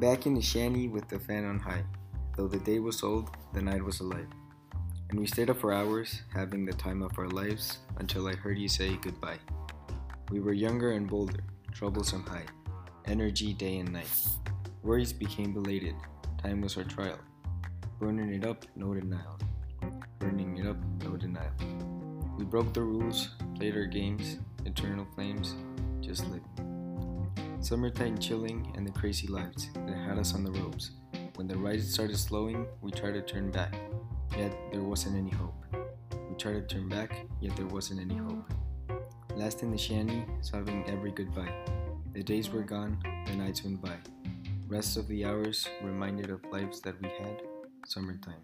Back in the shanty with the fan on high. Though the day was old, the night was alive. And we stayed up for hours, having the time of our lives, until I heard you say goodbye. We were younger and bolder, troublesome high, energy day and night. Worries became belated, time was our trial. Burning it up, no denial. Burning it up, no denial. We broke the rules, played our games, eternal flames, just lived. Summertime chilling and the crazy lives that had us on the ropes. When the ride started slowing, we tried to turn back, yet there wasn't any hope. We tried to turn back, yet there wasn't any hope. Last in the shanty, sobbing every goodbye. The days were gone, the nights went by. Rest of the hours reminded of lives that we had, summertime.